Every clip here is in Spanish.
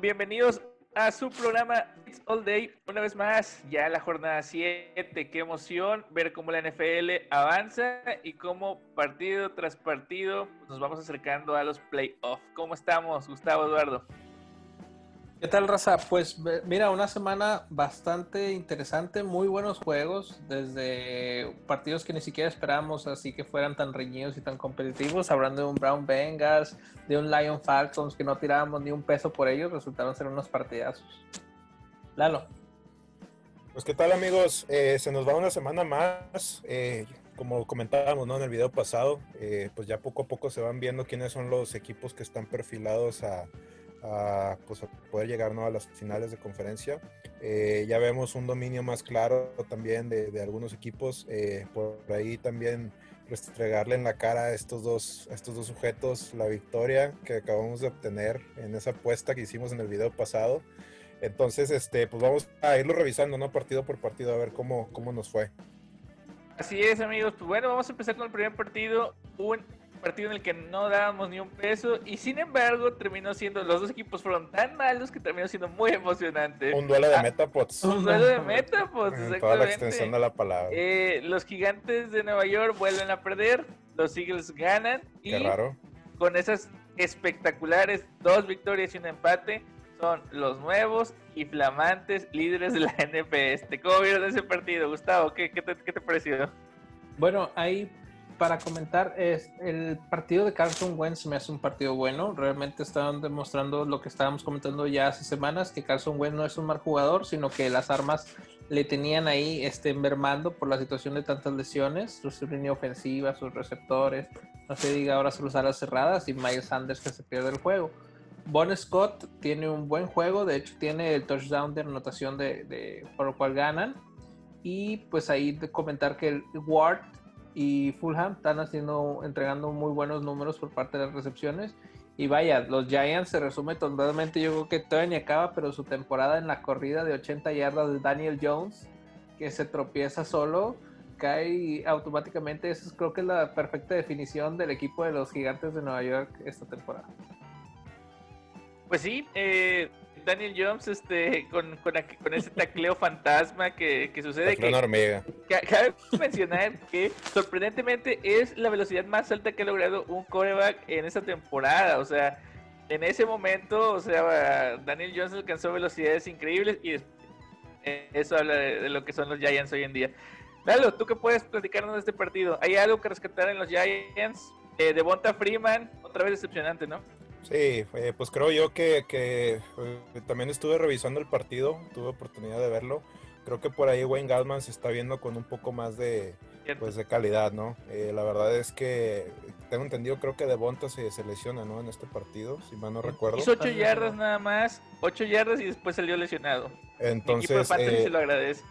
bienvenidos a su programa It's All Day. Una vez más, ya la jornada 7. Qué emoción ver cómo la NFL avanza y cómo partido tras partido nos vamos acercando a los playoffs. ¿Cómo estamos, Gustavo Eduardo? ¿Qué tal, Raza? Pues mira, una semana bastante interesante, muy buenos juegos, desde partidos que ni siquiera esperábamos así que fueran tan reñidos y tan competitivos, hablando de un Brown Bengals, de un Lion Falcons que no tirábamos ni un peso por ellos, resultaron ser unos partidazos. Lalo. Pues qué tal amigos, eh, se nos va una semana más, eh, como comentábamos ¿no? en el video pasado, eh, pues ya poco a poco se van viendo quiénes son los equipos que están perfilados a a, pues, poder llegar ¿no? a las finales de conferencia. Eh, ya vemos un dominio más claro también de, de algunos equipos. Eh, por ahí también restregarle en la cara a estos, dos, a estos dos sujetos la victoria que acabamos de obtener en esa apuesta que hicimos en el video pasado. Entonces, este, pues vamos a irlo revisando, ¿no? Partido por partido, a ver cómo, cómo nos fue. Así es, amigos. Pues bueno, vamos a empezar con el primer partido. Un partido en el que no dábamos ni un peso y sin embargo terminó siendo, los dos equipos fueron tan malos que terminó siendo muy emocionante. Un duelo de ah, Metapods. Un duelo de Metapods, exactamente. Toda la extensión de la palabra. Eh, los gigantes de Nueva York vuelven a perder, los Eagles ganan y raro. con esas espectaculares dos victorias y un empate son los nuevos y flamantes líderes de la NFS. ¿Cómo vieron ese partido, Gustavo? ¿Qué, qué, te, qué te pareció? Bueno, ahí para comentar, es, el partido de Carson Wentz me hace un partido bueno. Realmente estaban demostrando lo que estábamos comentando ya hace semanas, que Carson Wentz no es un mal jugador, sino que las armas le tenían ahí este, envermando por la situación de tantas lesiones, su línea ofensiva, sus receptores, no se diga ahora sus alas cerradas y Miles Sanders que se pierde el juego. Bon Scott tiene un buen juego, de hecho tiene el touchdown de anotación de, de, por lo cual ganan. Y pues ahí de comentar que el Ward y Fulham están haciendo, entregando muy buenos números por parte de las recepciones. Y vaya, los Giants se resume totalmente, yo creo que todavía ni acaba, pero su temporada en la corrida de 80 yardas de Daniel Jones, que se tropieza solo, cae automáticamente. Eso creo que es la perfecta definición del equipo de los gigantes de Nueva York esta temporada. Pues sí, eh, Daniel Jones este, con, con, con ese tacleo fantasma que, que sucede. Que, hormiga. cabe mencionar que sorprendentemente es la velocidad más alta que ha logrado un coreback en esta temporada. O sea, en ese momento, o sea, Daniel Jones alcanzó velocidades increíbles y eso habla de, lo que son los Giants hoy en día. Lalo, ¿tú qué puedes platicarnos de este partido? ¿Hay algo que rescatar en los Giants? Eh, de Bonta Freeman, otra vez decepcionante, ¿no? Sí, pues creo yo que, que eh, también estuve revisando el partido, tuve oportunidad de verlo. Creo que por ahí Wayne Gallman se está viendo con un poco más de, pues, de calidad, ¿no? Eh, la verdad es que tengo entendido, creo que Devonta se, se lesiona, ¿no? En este partido, si mal no recuerdo. Hizo 8 yardas nada más, 8 yardas y después salió lesionado. Entonces, El eh, se lo agradece.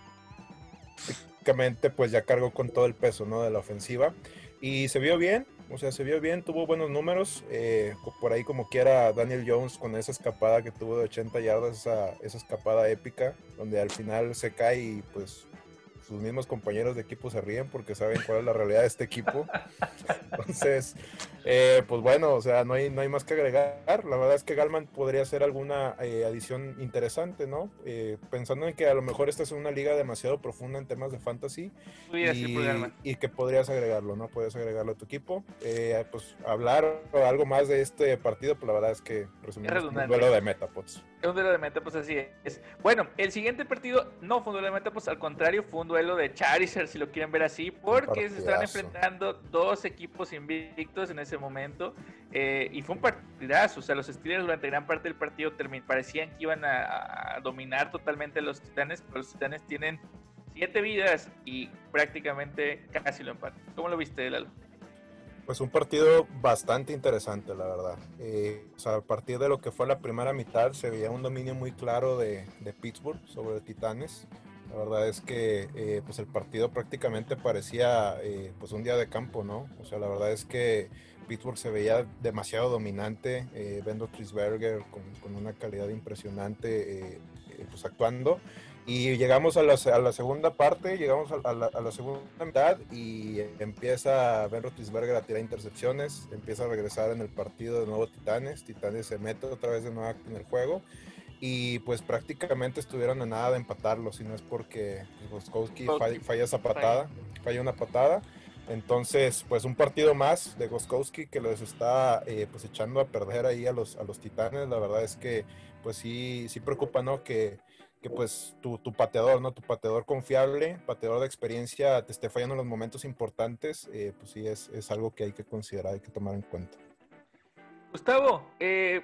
Prácticamente, pues ya cargó con todo el peso, ¿no? De la ofensiva. Y se vio bien, o sea, se vio bien, tuvo buenos números. Eh, por ahí, como quiera, Daniel Jones con esa escapada que tuvo de 80 yardas, esa, esa escapada épica, donde al final se cae y pues sus mismos compañeros de equipo se ríen porque saben cuál es la realidad de este equipo. Entonces, eh, pues bueno, o sea, no hay, no hay más que agregar. La verdad es que Galman podría ser alguna eh, adición interesante, ¿no? Eh, pensando en que a lo mejor esta es una liga demasiado profunda en temas de fantasy y, que podrías agregarlo, ¿no? Puedes agregarlo a tu equipo. pues hablar algo más de este partido, pues la verdad es que resumimos un duelo de Metapods. Es un duelo de Metapods, así es. Bueno, el siguiente partido no fue un duelo de Metapods, al contrario, fue un duelo de Charizard, si lo quieren ver así, porque se están enfrentando dos equipos invictos en ese momento. Eh, y fue un partidazo. O sea, los Steelers durante gran parte del partido parecían que iban a, dominar totalmente a los Titanes, pero los Titanes tienen siete vidas y prácticamente casi lo empatan. ¿Cómo lo viste, Lalo? Pues un partido bastante interesante, la verdad. Eh, o sea, a partir de lo que fue la primera mitad, se veía un dominio muy claro de, de Pittsburgh sobre Titanes. La verdad es que eh, pues el partido prácticamente parecía eh, pues un día de campo, ¿no? O sea, la verdad es que Pittsburgh se veía demasiado dominante, eh, Bendo Trisberger con, con, una calidad impresionante, eh, pues, actuando. Y llegamos a la, a la segunda parte, llegamos a la, a la, segunda mitad y empieza Ben Roethlisberger a tirar intercepciones, empieza a regresar en el partido de nuevo Titanes, Titanes se mete otra vez de nuevo en el juego y pues prácticamente estuvieron a nada de empatarlo, si no es porque Goskowski falla, esa patada, falla una patada. Entonces, pues un partido más de Goskowski que les está eh, pues echando a perder ahí a los, a los titanes. La verdad es que pues sí, sí preocupa, ¿no? Que, que pues tu, tu, pateador, ¿no? Tu pateador confiable, pateador de experiencia, te esté fallando en los momentos importantes, eh, pues sí es, es, algo que hay que considerar, hay que tomar en cuenta. Gustavo, eh,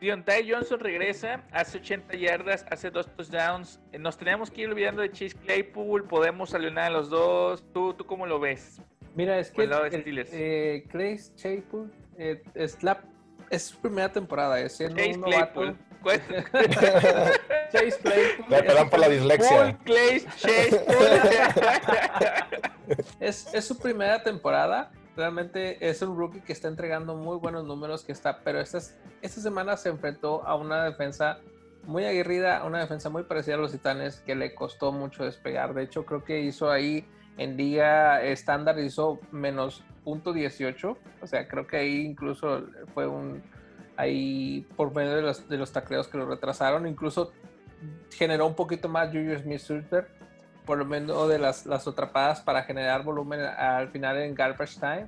Deontay Johnson regresa, hace 80 yardas, hace dos touchdowns. Eh, nos tenemos que ir olvidando de Chase Claypool, podemos saludar a los dos. ¿Tú, ¿Tú cómo lo ves? Mira, es que eh, Clay Claypool eh, es, la, es su primera temporada, es siendo Chase un Claypool. Chase Claypool. perdón por la dislexia. Clay, Chase es, es su primera temporada realmente es un rookie que está entregando muy buenos números, que está, pero esta, esta semana se enfrentó a una defensa muy aguerrida, una defensa muy parecida a los Titanes que le costó mucho despegar. De hecho, creo que hizo ahí en liga estándar hizo menos punto 18, o sea, creo que ahí incluso fue un ahí por medio de los, de los tacleos que lo retrasaron, incluso generó un poquito más Julius Smith-Schuster por lo menos de las, las atrapadas para generar volumen al final en garbage time.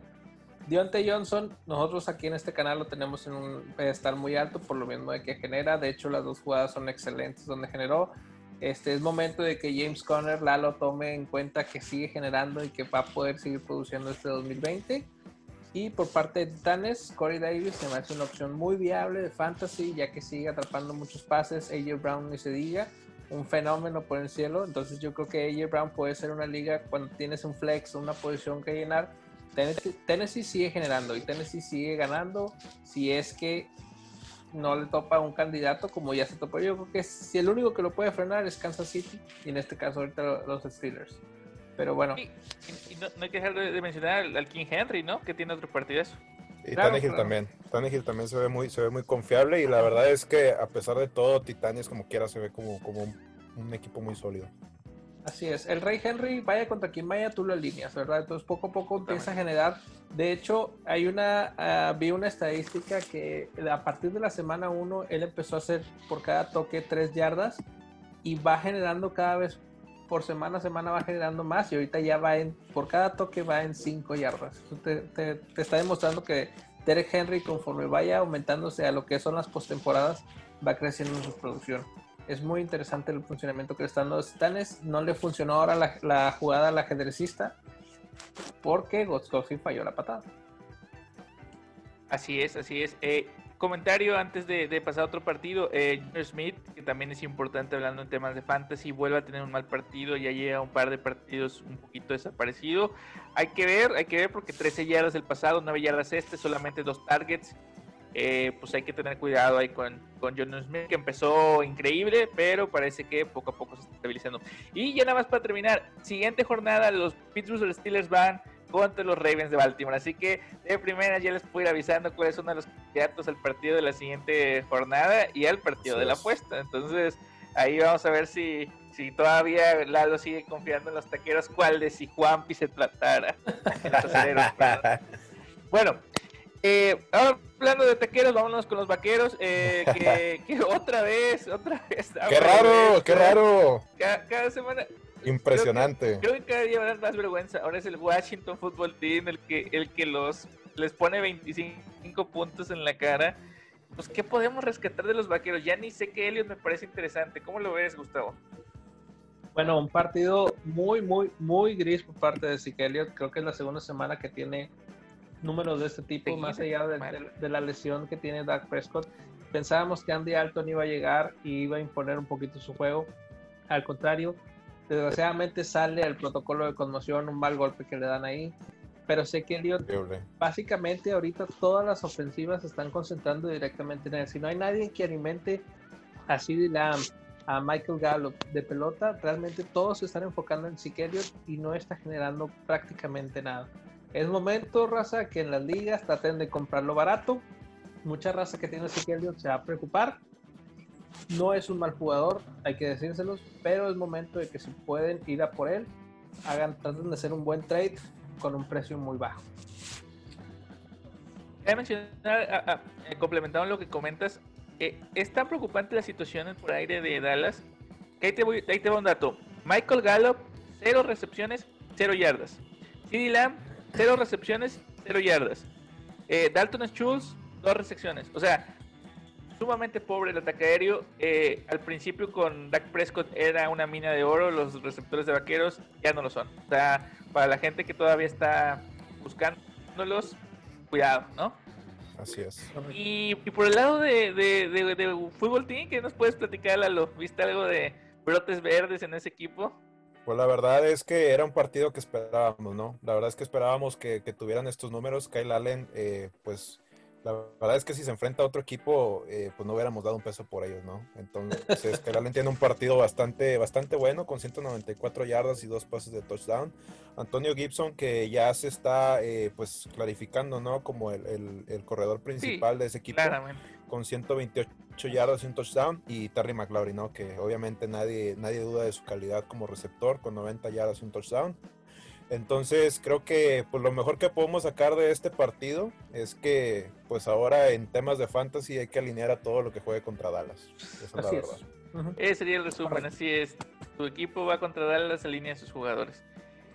Dionte Johnson, nosotros aquí en este canal lo tenemos en un pedestal muy alto por lo mismo de que genera. De hecho, las dos jugadas son excelentes donde generó. Este es momento de que James Conner, Lalo, tome en cuenta que sigue generando y que va a poder seguir produciendo este 2020. Y por parte de Titanes, Corey Davis se me hace una opción muy viable de fantasy, ya que sigue atrapando muchos pases. AJ Brown ni se diga un fenómeno por el cielo. Entonces yo creo que AJ Brown puede ser una liga cuando tienes un flex, una posición que llenar. Tennessee, sigue generando y Tennessee sigue ganando si es que no le topa un candidato como ya se topó. Yo creo que si el único que lo puede frenar es Kansas City y en este caso ahorita los Steelers. Pero bueno. Y, no, hay que dejar de, mencionar al, King Henry, ¿no? Que tiene otro partidazo. Y claro, también. Tannehill también se ve muy, se ve muy confiable y la verdad es que a pesar de todo, Titanes como quiera se ve como, como un, equipo muy sólido. Así es, el Rey Henry, vaya contra quien vaya, tú lo alineas, ¿verdad? Entonces poco a poco empieza a generar. De hecho, hay una, ah, vi una estadística que a partir de la semana 1, él empezó a hacer por cada toque 3 yardas y va generando cada vez por semana a semana va generando más y ahorita ya va en, por cada toque va en 5 yardas. te, está demostrando que Derek Henry, conforme vaya aumentándose a lo que son las postemporadas, va creciendo en su producción. Es muy interesante el funcionamiento que le están los Titanes. No le funcionó ahora la, jugada al ajedrecista porque Gotkowski falló la patada. Así es, así es. Eh, comentario antes de, pasar a otro partido. Eh, Smith, que también es importante hablando en temas de fantasy, vuelve a tener un mal partido. Ya llega un par de partidos un poquito desaparecido. Hay que ver, hay que ver porque 13 yardas el pasado, 9 yardas este, solamente dos targets. Eh, pues hay que tener cuidado ahí con, con John Smith, que empezó increíble, pero parece que poco a poco se está estabilizando. Y ya nada más para terminar, siguiente jornada, los Pittsburgh Steelers van contra los Ravens de Baltimore. Así que de primera ya les puedo ir avisando cuáles son los candidatos al partido de la siguiente jornada y al partido de la apuesta. Entonces ahí vamos a ver si, si todavía Lalo sigue confiando en los taqueros, cuál de si Juanpi se tratara. bueno, eh, ahora hablando de taqueros, vámonos con los vaqueros. Eh, que, otra vez, otra vez. ¡Qué raro! ¡Qué raro! cada semana Impresionante. Creo que, cada día va a dar más vergüenza. Ahora es el Washington Football Team el que, el que los les pone 25 puntos en la cara. Pues, ¿qué podemos rescatar de los vaqueros? Ya ni sé que Elliot me parece interesante. ¿Cómo lo ves, Gustavo? Bueno, un partido muy, muy, muy gris por parte de Zeke Elliott. Creo que es la segunda semana que tiene números de este tipo, más allá de, de, la lesión que tiene Doug Prescott. Pensábamos que Andy Alton iba a llegar y iba a imponer un poquito su juego. Al contrario, Desgraciadamente sale el protocolo de conmoción, un mal golpe que le dan ahí. Pero sé que Elliot, básicamente ahorita todas las ofensivas se están concentrando directamente en él. Si no hay nadie que alimente a CD Lamb, a Michael Gallup de pelota, realmente todos se están enfocando en Zeke y no está generando prácticamente nada. Es momento, raza, que en las ligas traten de comprarlo barato. Mucha raza que tiene Zeke se va a preocupar no es un mal jugador, hay que decírselos, pero es momento de que si pueden ir a por él, hagan, traten de hacer un buen trade con un precio muy bajo. Voy mencionar, eh, complementando lo que comentas, eh, es tan preocupante la situación por aire de Dallas que ahí te, voy, ahí te un dato. Michael Gallup, cero recepciones, cero yardas. CeeDee Lamb, cero recepciones, cero yardas. Eh, Dalton Schultz, dos recepciones. O sea, sumamente pobre el ataque aéreo. Eh, al principio con Dak Prescott era una mina de oro, los receptores de vaqueros ya no lo son. O sea, para la gente que todavía está buscándolos, cuidado, ¿no? Así es. Y, por el lado de, de, fútbol team, ¿qué nos puedes platicar, Lalo? ¿Viste algo de brotes verdes en ese equipo? Pues la verdad es que era un partido que esperábamos, ¿no? La verdad es que esperábamos que, tuvieran estos números. Kyle Allen, eh, pues la verdad es que si se enfrenta a otro equipo, eh, pues no hubiéramos dado un peso por ellos, ¿no? Entonces, que Allen tiene un partido bastante, bastante bueno, con 194 yardas y dos pases de touchdown. Antonio Gibson, que ya se está, eh, pues, clarificando, ¿no? Como el, corredor principal de ese equipo, con 128 yardas y un touchdown. Y Terry McLaurin, ¿no? Que obviamente nadie, nadie duda de su calidad como receptor, con 90 yardas y un touchdown. Entonces creo que pues, lo mejor que podemos sacar de este partido es que pues ahora en temas de fantasy hay que alinear a todo lo que juegue contra Dallas. Esa es la verdad. Ese sería el resumen, así es. Tu equipo va contra Dallas, alinea a sus jugadores.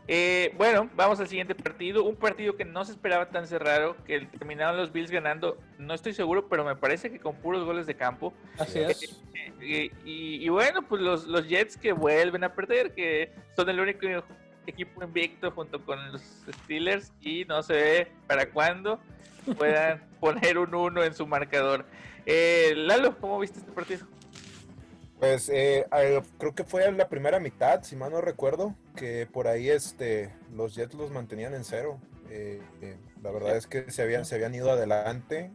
Eh, bueno, vamos al siguiente partido. Un partido que no se esperaba tan cerrado, que terminaron los Bills ganando. No estoy seguro, pero me parece que con puros goles de campo. Así es. Eh, y, y, bueno, pues los, los Jets que vuelven a perder, que son el único equipo invicto junto con los Steelers y no se ve para cuándo puedan poner un 1 en su marcador. Eh, Lalo, ¿cómo viste este partido? Pues eh, creo que fue en la primera mitad, si mal no recuerdo, que por ahí este, los Jets los mantenían en cero. Eh, la verdad es que se habían, se habían ido adelante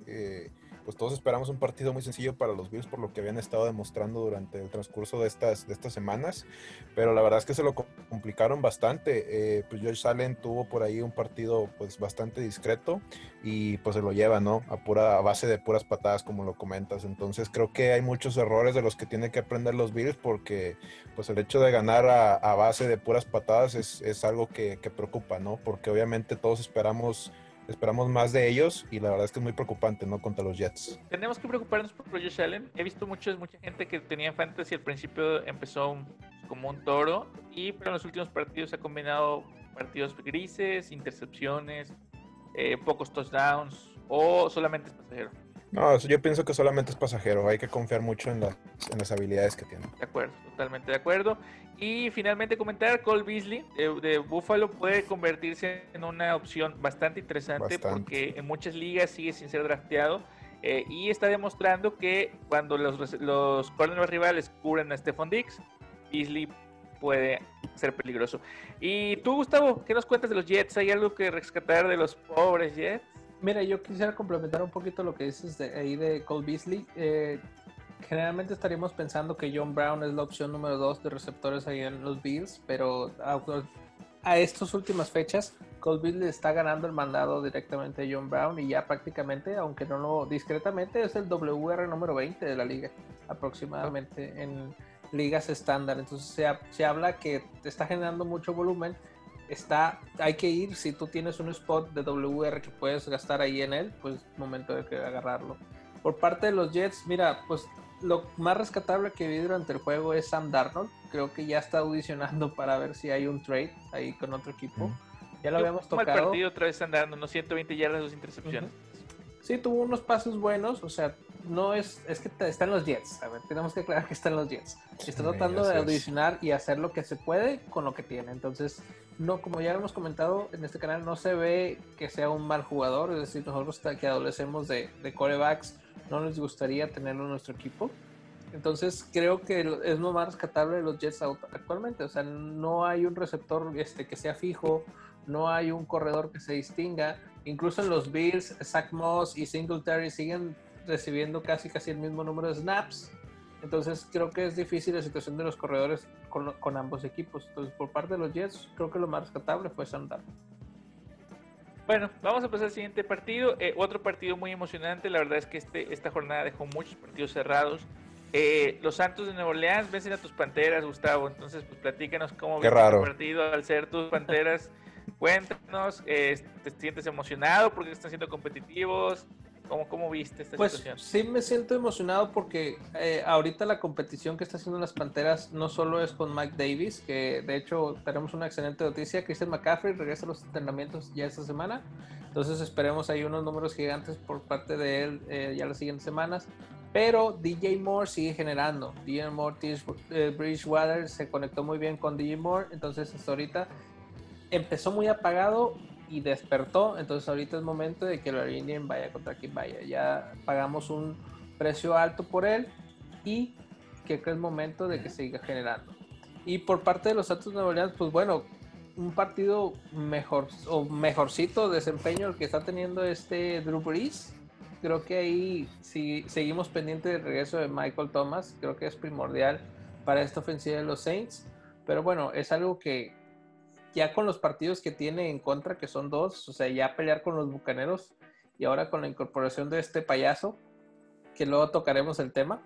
pues todos esperamos un partido muy sencillo para los Bills por lo que habían estado demostrando durante el transcurso de estas, de estas semanas, pero la verdad es que se lo complicaron bastante. Eh, pues George Allen tuvo por ahí un partido pues bastante discreto y pues se lo lleva, ¿no? A, pura, a base de puras patadas como lo comentas. Entonces creo que hay muchos errores de los que tienen que aprender los Bills porque pues el hecho de ganar a, base de puras patadas es, es algo que, que preocupa, ¿no? Porque obviamente todos esperamos esperamos más de ellos y la verdad es que es muy preocupante, ¿no? Contra los Jets. Tenemos que preocuparnos por Josh Allen. He visto muchos, mucha gente que tenía fantasy al principio empezó como un toro y pero en los últimos partidos ha combinado partidos grises, intercepciones, eh, pocos touchdowns o solamente es pasajero. No, yo pienso que solamente es pasajero. Hay que confiar mucho en, en las habilidades que tiene. De acuerdo, totalmente de acuerdo. Y finalmente comentar, Cole Beasley de, Buffalo puede convertirse en una opción bastante interesante porque en muchas ligas sigue sin ser drafteado. Eh, y está demostrando que cuando los, los rivales cubren a Stephon Dix, Beasley puede ser peligroso. Y tú, Gustavo, ¿qué nos cuentas de los Jets? ¿Hay algo que rescatar de los pobres Jets? Mira, yo quisiera complementar un poquito lo que dices de ahí de Cole Beasley. Eh, generalmente estaríamos pensando que John Brown es la opción número dos de receptores ahí en los Bills, pero a, estas últimas fechas, Cole Beasley está ganando el mandado directamente a John Brown y ya prácticamente, aunque no lo discretamente, es el WR número 20 de la liga, aproximadamente en ligas estándar. Entonces se, se habla que está generando mucho volumen está, hay que ir, si tú tienes un spot de WR que puedes gastar ahí en él, pues momento de que agarrarlo. Por parte de los Jets, mira, pues lo más rescatable que vi durante el juego es Sam Darnold. Creo que ya está audicionando para ver si hay un trade ahí con otro equipo. Ya lo habíamos tocado. el partido otra vez Sam Darnold, unos 120 yardas, dos intercepciones. Sí, tuvo unos pasos buenos, o sea, no es, es que están los Jets. A ver, tenemos que aclarar que están los Jets. Está tratando de audicionar y hacer lo que se puede con lo que tiene. Entonces, no, como ya hemos comentado en este canal, no se ve que sea un mal jugador. Es decir, nosotros que adolecemos de, de corebacks, no nos gustaría tenerlo en nuestro equipo. Entonces creo que es lo más rescatable de los Jets actualmente. O sea, no hay un receptor este, que sea fijo, no hay un corredor que se distinga. Incluso en los Bills, Zach Moss y Singletary siguen recibiendo casi casi el mismo número de snaps. Entonces creo que es difícil la situación de los corredores con, ambos equipos. Entonces por parte de los Jets creo que lo más rescatable fue Sandar. Bueno, vamos a pasar al siguiente partido. Eh, otro partido muy emocionante. La verdad es que este, esta jornada dejó muchos partidos cerrados. Eh, los Santos de Nueva Orleans vencen a tus Panteras, Gustavo. Entonces, pues platícanos cómo viste el partido al ser tus Panteras. Cuéntanos, eh, ¿te sientes emocionado porque están siendo competitivos? ¿Cómo, cómo viste esta pues, situación? Sí, me siento emocionado porque eh, ahorita la competición que está haciendo las Panteras no solo es con Mike Davis, que de hecho tenemos una excelente noticia. Christian McCaffrey regresa a los entrenamientos ya esta semana. Entonces esperemos ahí unos números gigantes por parte de él eh, ya las siguientes semanas. Pero DJ Moore sigue generando. DJ Moore, eh, Bridgewater se conectó muy bien con DJ Moore. Entonces hasta ahorita empezó muy apagado y despertó. Entonces ahorita es momento de que la línea vaya contra quien vaya. Ya pagamos un precio alto por él y que es momento de que siga generando. Y por parte de los Santos Nueva Orleans, pues bueno, un partido mejor o mejorcito desempeño el que está teniendo este Drew Brees. Creo que ahí si seguimos pendiente del regreso de Michael Thomas, creo que es primordial para esta ofensiva de los Saints. Pero bueno, es algo que ya con los partidos que tiene en contra, que son dos, o sea, ya pelear con los Bucaneros y ahora con la incorporación de este payaso, que luego tocaremos el tema,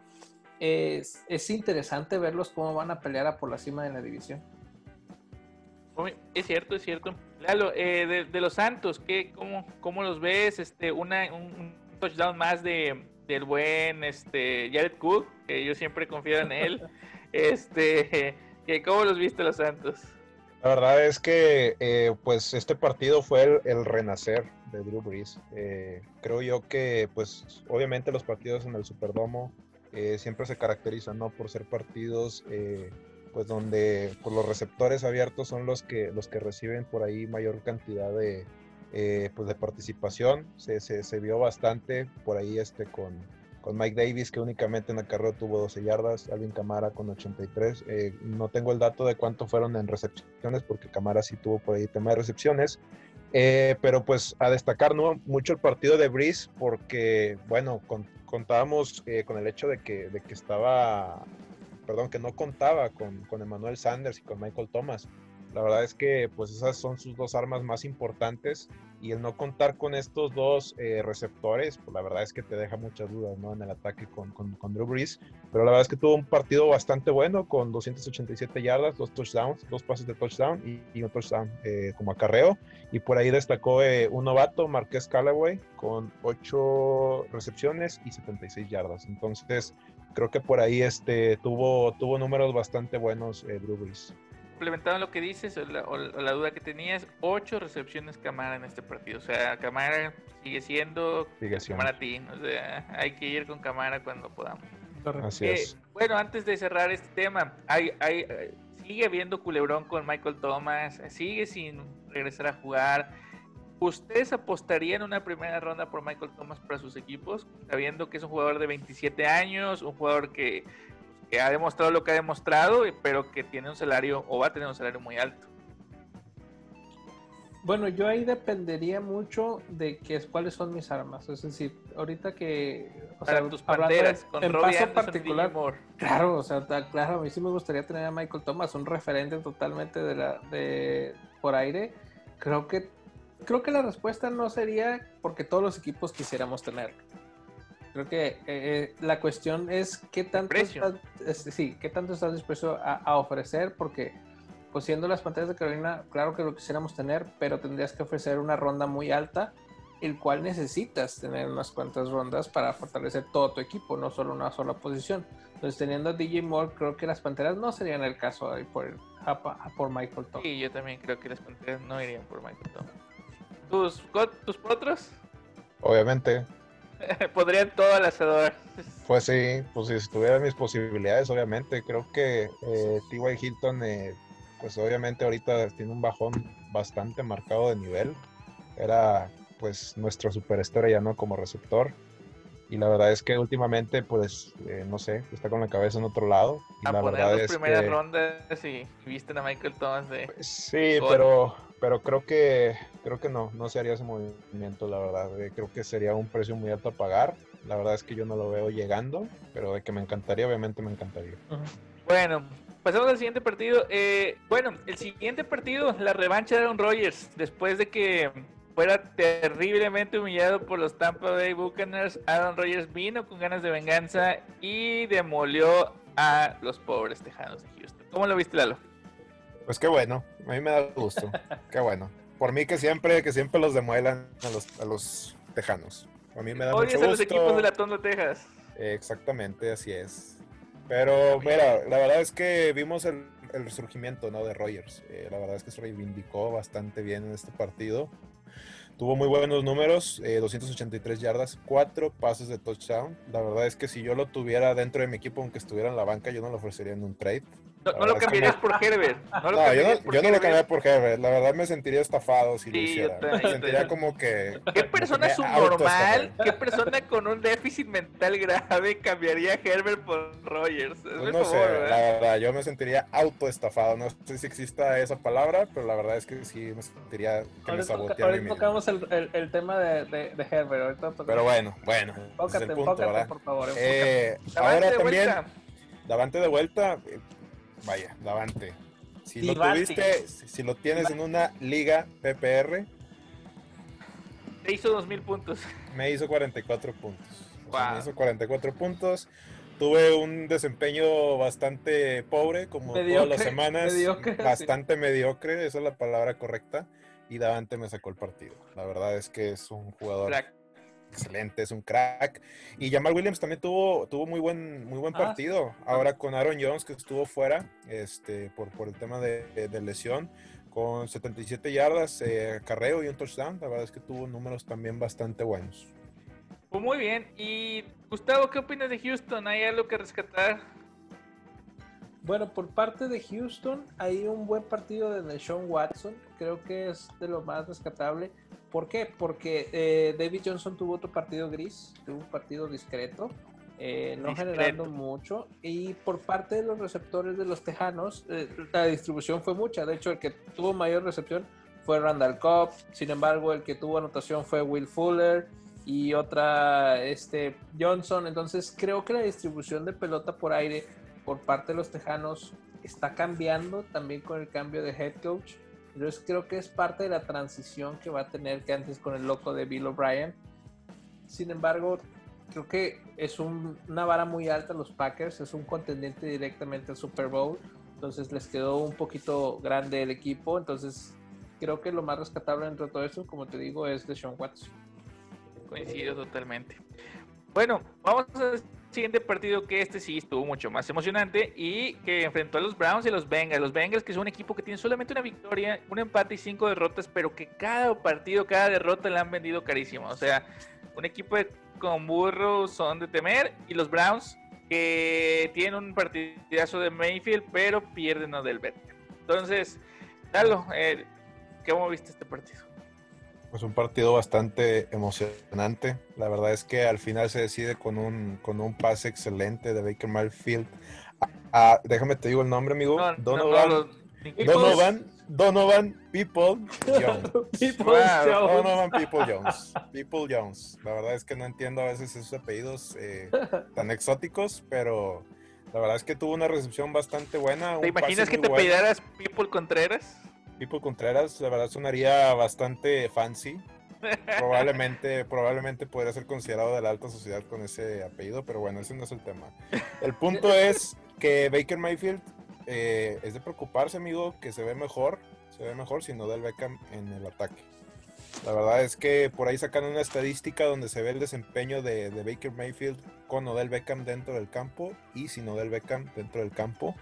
es, es interesante verlos cómo van a pelear a por la cima de la división. Es cierto, es cierto. Eh, de, los Santos, ¿qué, cómo, cómo, los ves? Este, una, un, touchdown más de, del buen este, Jared Cook, que yo siempre confío en él. este, ¿Cómo los viste los Santos? La verdad es que eh, pues este partido fue el, renacer de Drew Brees. Eh, creo yo que pues obviamente los partidos en el Superdomo eh, siempre se caracterizan ¿no? por ser partidos pues donde pues, los receptores abiertos son los que los que reciben por ahí mayor cantidad de pues de participación. Se, se, se vio bastante por ahí este con con Mike Davis, que únicamente en la carrera tuvo 12 yardas, Alvin Camara con 83. Eh, no tengo el dato de cuánto fueron en recepciones, porque Camara sí tuvo por ahí tema de recepciones. Eh, pero pues a destacar ¿no? mucho el partido de Breeze, porque, bueno, contábamos eh, con el hecho de que, de que estaba, perdón, que no contaba con, con Emmanuel Sanders y con Michael Thomas. La verdad es que pues esas son sus dos armas más importantes y el no contar con estos dos eh, receptores, pues la verdad es que te deja muchas dudas ¿no? en el ataque con, con, con, Drew Brees. Pero la verdad es que tuvo un partido bastante bueno con 287 yardas, dos touchdowns, dos pases de touchdown y, un touchdown eh, como acarreo. Y por ahí destacó eh, un novato, Marqués Callaway, con 8 recepciones y 76 yardas. Entonces creo que por ahí este, tuvo, tuvo números bastante buenos Drew Brees complementando lo que dices, o la, duda que tenías, ocho recepciones Camara en este partido. O sea, Camara sigue siendo Camara Team. O sea, hay que ir con Camara cuando podamos. Así eh, es. Bueno, antes de cerrar este tema, hay, hay, sigue habiendo culebrón con Michael Thomas, sigue sin regresar a jugar. ¿Ustedes apostarían una primera ronda por Michael Thomas para sus equipos, sabiendo que es un jugador de 27 años, un jugador que que ha demostrado lo que ha demostrado, pero que tiene un salario o va a tener un salario muy alto. Bueno, yo ahí dependería mucho de que, cuáles son mis armas. Es decir, ahorita que. O sea, tus panteras, con en paso particular. Claro, o sea, claro, a mí sí me gustaría tener a Michael Thomas, un referente totalmente de la, de, por aire. Creo que, creo que la respuesta no sería porque todos los equipos quisiéramos tener. Creo que eh, eh, la cuestión es qué tanto, estás, sí, qué tanto estás dispuesto a, ofrecer, porque pues siendo las pantallas de Carolina, claro que lo quisiéramos tener, pero tendrías que ofrecer una ronda muy alta, el cual necesitas tener unas cuantas rondas para fortalecer todo tu equipo, no solo una sola posición. Entonces, teniendo a DJ Moore, creo que las panteras no serían el caso ahí por, por Michael Thomas. Sí, yo también creo que las panteras no irían por Michael Thomas. ¿Tus, tus potros? Obviamente. Podrían todas las adorar. Pues sí, pues si estuvieran mis posibilidades, obviamente. Creo que eh, T.Y. Hilton, eh, pues obviamente ahorita tiene un bajón bastante marcado de nivel. Era pues nuestro superestrella, ¿no? Como receptor. Y la verdad es que últimamente, pues, eh, no sé, está con la cabeza en otro lado. Y a la poner verdad las primeras rondas y visten a Michael Thomas de... Pues sí, pero pero creo que creo que no, no se haría ese movimiento, la verdad. Creo que sería un precio muy alto a pagar. La verdad es que yo no lo veo llegando, pero de que me encantaría, obviamente me encantaría. Bueno, pasamos al siguiente partido. Eh, bueno, el siguiente partido, la revancha de Aaron Rodgers, después de que fuera terriblemente humillado por los Tampa Bay Buccaneers, Aaron Rodgers vino con ganas de venganza y demolió a los pobres Tejanos de Houston. ¿Cómo lo viste, Lalo? Pues qué bueno, a mí me da gusto, qué bueno. Por mí que siempre, que siempre los demuelan a los, a los Tejanos. A mí me da mucho gusto. a los equipos de la Tondo, Texas. exactamente, así es. Pero mira, la verdad es que vimos el, resurgimiento ¿no? de Rogers. Eh, la verdad es que se reivindicó bastante bien en este partido. Tuvo muy buenos números, 283 eh, yardas, 4 pases de touchdown. La verdad es que si yo lo tuviera dentro de mi equipo, aunque estuviera en la banca, yo no lo ofrecería en un trade. No, lo cambiarías por Herbert. No, lo yo, no, yo no, lo cambiaría por Herbert. La verdad me sentiría estafado si lo hiciera. me sentiría como que. ¿Qué persona subnormal? ¿Qué persona con un déficit mental grave cambiaría a Herbert por Rogers? Pues no sé, la verdad, yo me sentiría autoestafado. No sé si exista esa palabra, pero la verdad es que sí me sentiría que me saboteara. Ahorita tocamos el, el, tema de, de, Herbert. pero bueno, bueno. Pócate, es punto, por favor. Eh, ahora también. Davante de vuelta, vaya, Davante. Si lo tuviste, si, lo tienes en una liga PPR. Te hizo 2000 puntos. Me hizo 44 puntos. me hizo 44 puntos. Tuve un desempeño bastante pobre, como todas las semanas. bastante mediocre, esa es la palabra correcta. Y Davante me sacó el partido. La verdad es que es un jugador excelente, es un crack. Y Jamal Williams también tuvo, tuvo muy buen, muy buen ah, partido. Ahora con Aaron Jones, que estuvo fuera este, por, por el tema de, lesión, con 77 yardas, eh, carreo y un touchdown. La verdad es que tuvo números también bastante buenos. Pues muy bien. Y Gustavo, ¿qué opinas de Houston? ¿Hay algo que rescatar? Bueno, por parte de Houston hay un buen partido de Deshaun Watson. Creo que es de lo más rescatable. ¿Por qué? Porque eh, David Johnson tuvo otro partido gris, tuvo un partido discreto, eh, no generando mucho. Y por parte de los receptores de los Tejanos, eh, la distribución fue mucha. De hecho, el que tuvo mayor recepción fue Randall Cobb. Sin embargo, el que tuvo anotación fue Will Fuller y otra este Johnson. Entonces, creo que la distribución de pelota por aire por parte de los Tejanos está cambiando también con el cambio de head coach. Entonces creo que es parte de la transición que va a tener que antes con el loco de Bill O'Brien. Sin embargo, creo que es una vara muy alta los Packers, es un contendiente directamente al Super Bowl, entonces les quedó un poquito grande el equipo, entonces creo que lo más rescatable dentro de todo esto, como te digo, es de Sean Watts. Coincido totalmente. Bueno, vamos a siguiente partido que este sí estuvo mucho más emocionante y que enfrentó a los Browns y los Bengals. Los Bengals que es un equipo que tiene solamente una victoria, un empate y cinco derrotas, pero que cada partido, cada derrota le han vendido carísimo. O sea, un equipo con burros son de temer y los Browns que tienen un partidazo de Mayfield, pero pierden a Del Entonces, Dalo, eh, ¿cómo viste este partido? Pues un partido bastante emocionante. La verdad es que al final se decide con un, con un pase excelente de Baker Mayfield. déjame te digo el nombre, amigo. Donovan. Donovan. Donovan People Jones. Donovan People Jones. People Jones. La verdad es que no entiendo a veces esos apellidos eh, tan exóticos, pero la verdad es que tuvo una recepción bastante buena. ¿Te imaginas que te pidieras People Contreras? Pipo Contreras, la verdad sonaría bastante fancy. Probablemente, probablemente podría ser considerado de la alta sociedad con ese apellido, pero bueno, ese no es el tema. El punto es que Baker Mayfield eh, es de preocuparse, amigo, que se ve mejor, se ve mejor si no da el Beckham en el ataque. La verdad es que por ahí sacan una estadística donde se ve el desempeño de, Baker Mayfield con Odell Beckham dentro del campo y sin Odell Beckham dentro del campo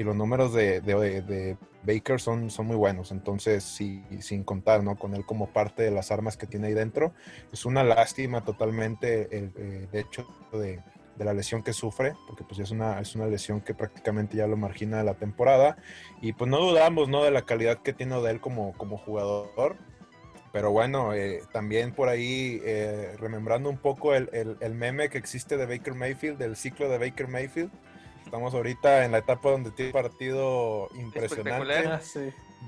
y los números de, de, Baker son, son muy buenos. Entonces, sí, sin contar ¿no? con él como parte de las armas que tiene ahí dentro, es una lástima totalmente el, eh, hecho de, de, la lesión que sufre, porque pues es una, es una lesión que prácticamente ya lo margina de la temporada. Y pues no dudamos ¿no? de la calidad que tiene de él como, como jugador. Pero bueno, eh, también por ahí, eh, remembrando un poco el, el, el, meme que existe de Baker Mayfield, del ciclo de Baker Mayfield, Estamos ahorita en la etapa donde tiene un partido impresionante. Ah,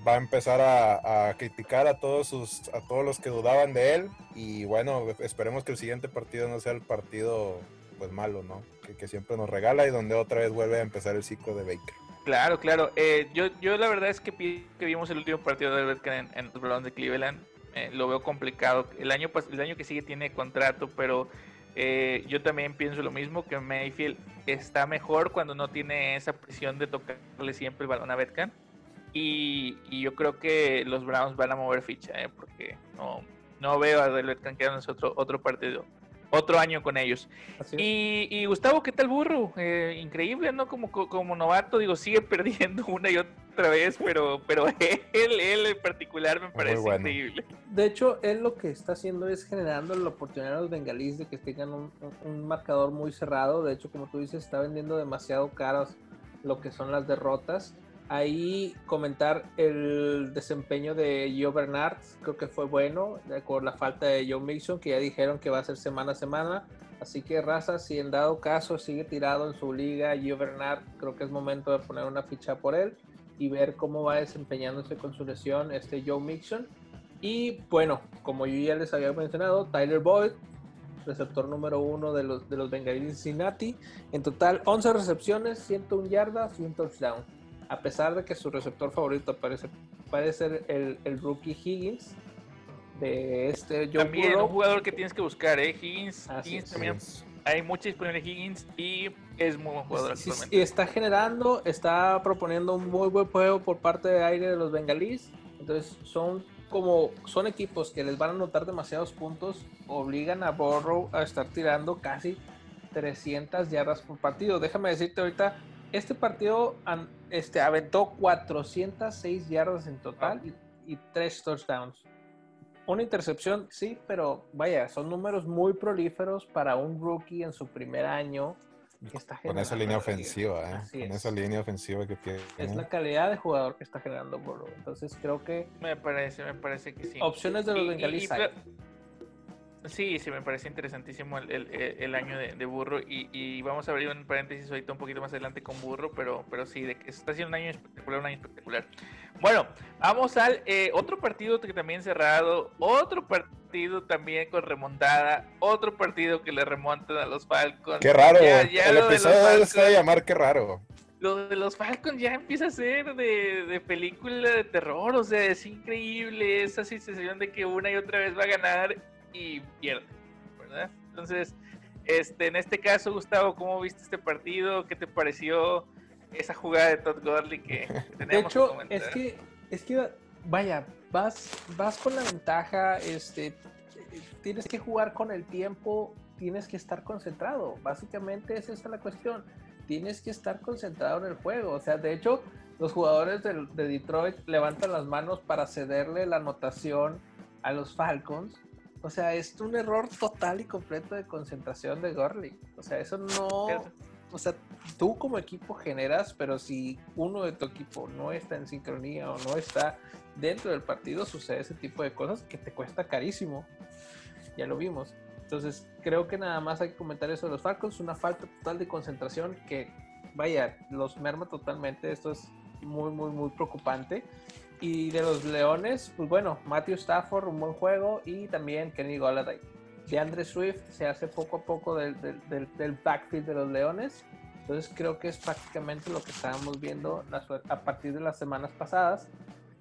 Va a empezar a, criticar a todos sus, a todos los que dudaban de él. Y bueno, esperemos que el siguiente partido no sea el partido pues malo, ¿no? Que, siempre nos regala y donde otra vez vuelve a empezar el ciclo de Baker. Claro, claro. Eh, yo, yo la verdad es que, que vimos el último partido de Baker en, los Browns de Cleveland eh, lo veo complicado. El año, el año que sigue tiene contrato, pero eh, yo también pienso lo mismo, que Mayfield está mejor cuando no tiene esa presión de tocarle siempre el balón a Betcan. Y, yo creo que los Browns van a mover ficha, ¿eh? porque no, no veo a Betcan quedándose otro, otro partido otro año con ellos. Y, Gustavo, ¿qué tal burro? Eh, increíble, ¿no? Como, como novato, digo, sigue perdiendo una y otra vez, pero, pero él, él en particular me parece increíble. De hecho, él lo que está haciendo es generando la oportunidad a los bengalíes de que tengan un, un marcador muy cerrado. De hecho, como tú dices, está vendiendo demasiado caros lo que son las derrotas ahí comentar el desempeño de Joe Bernard, creo que fue bueno, con la falta de Joe Mixon, que ya dijeron que va a ser semana a semana. Así que Raza, si en dado caso sigue tirado en su liga, Joe Bernard, creo que es momento de poner una ficha por él y ver cómo va desempeñándose con su lesión este Joe Mixon. Y bueno, como yo ya les había mencionado, Tyler Boyd, receptor número uno de los, de los Bengalíes Cincinnati. En total, 11 recepciones, 101 yardas y un touchdown a pesar de que su receptor favorito parece, parece ser el, el rookie Higgins de este Joe También un jugador que tienes que buscar, ¿eh? Higgins, también. Hay mucha disponible Higgins y es muy buen jugador Y está generando, está proponiendo un muy buen juego por parte de aire de los bengalíes. Entonces son como son equipos que les van a anotar demasiados puntos, obligan a Borrow a estar tirando casi 300 yardas por partido. Déjame decirte ahorita este partido este, aventó 406 yardas en total y, tres 3 touchdowns. Una intercepción, sí, pero vaya, son números muy prolíferos para un rookie en su primer año. con esa línea ofensiva, ¿eh? Con esa línea ofensiva que tiene. Es la calidad de jugador que está generando Burrow. Entonces creo que. Me parece, me parece que sí. Opciones de los bengalíes Sí, sí, me parece interesantísimo el, año de, Burro y, vamos a abrir un paréntesis ahorita un poquito más adelante con Burro, pero, pero sí, de está siendo un año espectacular, un año espectacular. Bueno, vamos al eh, otro partido que también cerrado, otro partido también con remontada, otro partido que le remontan a los Falcons. Qué raro, el episodio se va a llamar qué raro lo de los Falcons ya empieza a ser de, de, película de terror, o sea, es increíble esa sensación de que una y otra vez va a ganar y pierde, ¿verdad? Entonces, este, en este caso, Gustavo, ¿cómo viste este partido? ¿Qué te pareció esa jugada de Todd Gurley que, tenemos? De hecho, es que, es que, vaya, vas, vas con la ventaja, este, tienes que jugar con el tiempo, tienes que estar concentrado. Básicamente esa es la cuestión. Tienes que estar concentrado en el juego. O sea, de hecho, los jugadores de, de Detroit levantan las manos para cederle la anotación a los Falcons o sea, es un error total y completo de concentración de Gurley. O sea, eso no. O sea, tú como equipo generas, pero si uno de tu equipo no está en sincronía o no está dentro del partido, sucede ese tipo de cosas que te cuesta carísimo. Ya lo vimos. Entonces, creo que nada más hay que comentar eso de los Falcons. Una falta total de concentración que, vaya, los merma totalmente. Esto es muy, muy, muy preocupante. Y de los Leones, pues bueno, Matthew Stafford, un buen juego, y también Kenny Golladay. De Andre Swift se hace poco a poco del, del, backfield de los Leones. Entonces creo que es prácticamente lo que estábamos viendo a partir de las semanas pasadas,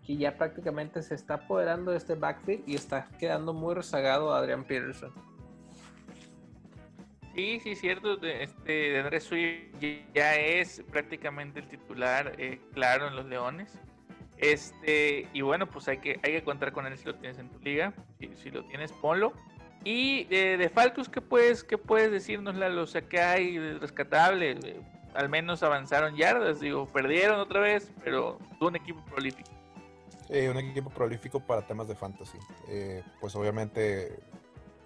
que ya prácticamente se está apoderando de este backfield y está quedando muy rezagado Adrian Peterson. Sí, sí, cierto. Este, Andre Swift ya es prácticamente el titular eh, claro en los Leones. Este, y bueno, pues hay que, hay que contar con él si lo tienes en tu liga. Si, lo tienes, ponlo. Y de, de Falcos, ¿qué puedes, qué puedes decirnos, Lalo? O sea, ¿qué hay rescatable? Eh, al menos avanzaron yardas, digo, perdieron otra vez, pero un equipo prolífico. Eh, un equipo prolífico para temas de fantasy. Eh, pues obviamente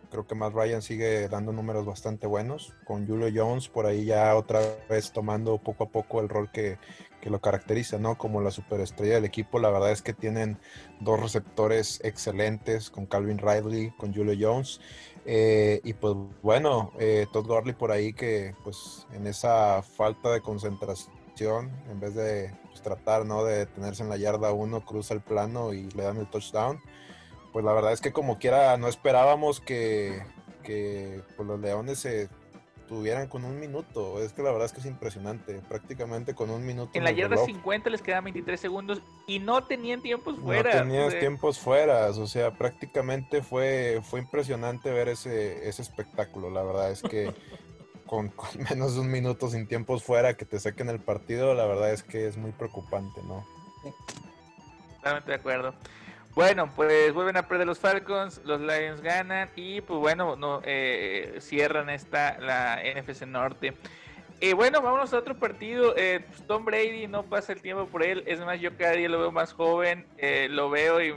creo que Matt Ryan sigue dando números bastante buenos, con Julio Jones por ahí ya otra vez tomando poco a poco el rol que, que lo caracteriza, ¿no? Como la superestrella del equipo. La verdad es que tienen dos receptores excelentes con Calvin Ridley, con Julio Jones. Eh, y pues bueno, eh, Todd Gurley por ahí que pues en esa falta de concentración, en vez de pues, tratar ¿no? de tenerse en la yarda uno, cruza el plano y le dan el touchdown. Pues la verdad es que como quiera no esperábamos que, que pues, los Leones se tuvieran con un minuto. Es que la verdad es que es impresionante. Prácticamente con un minuto. En la yarda 50 les quedaban 23 segundos y no tenían tiempos fuera. No tenías tiempos fuera. O sea, prácticamente fue, fue impresionante ver ese, ese espectáculo. La verdad es que con, menos de un minuto sin tiempos fuera que te saquen el partido, la verdad es que es muy preocupante, ¿no? Totalmente de acuerdo. Bueno, pues vuelven a perder los Falcons, los Lions ganan y pues bueno, no eh, cierran esta la NFC Norte. Y bueno, vámonos a otro partido. Eh, pues, Tom Brady no pasa el tiempo por él. Es más, yo cada día lo veo más joven. Eh, lo veo y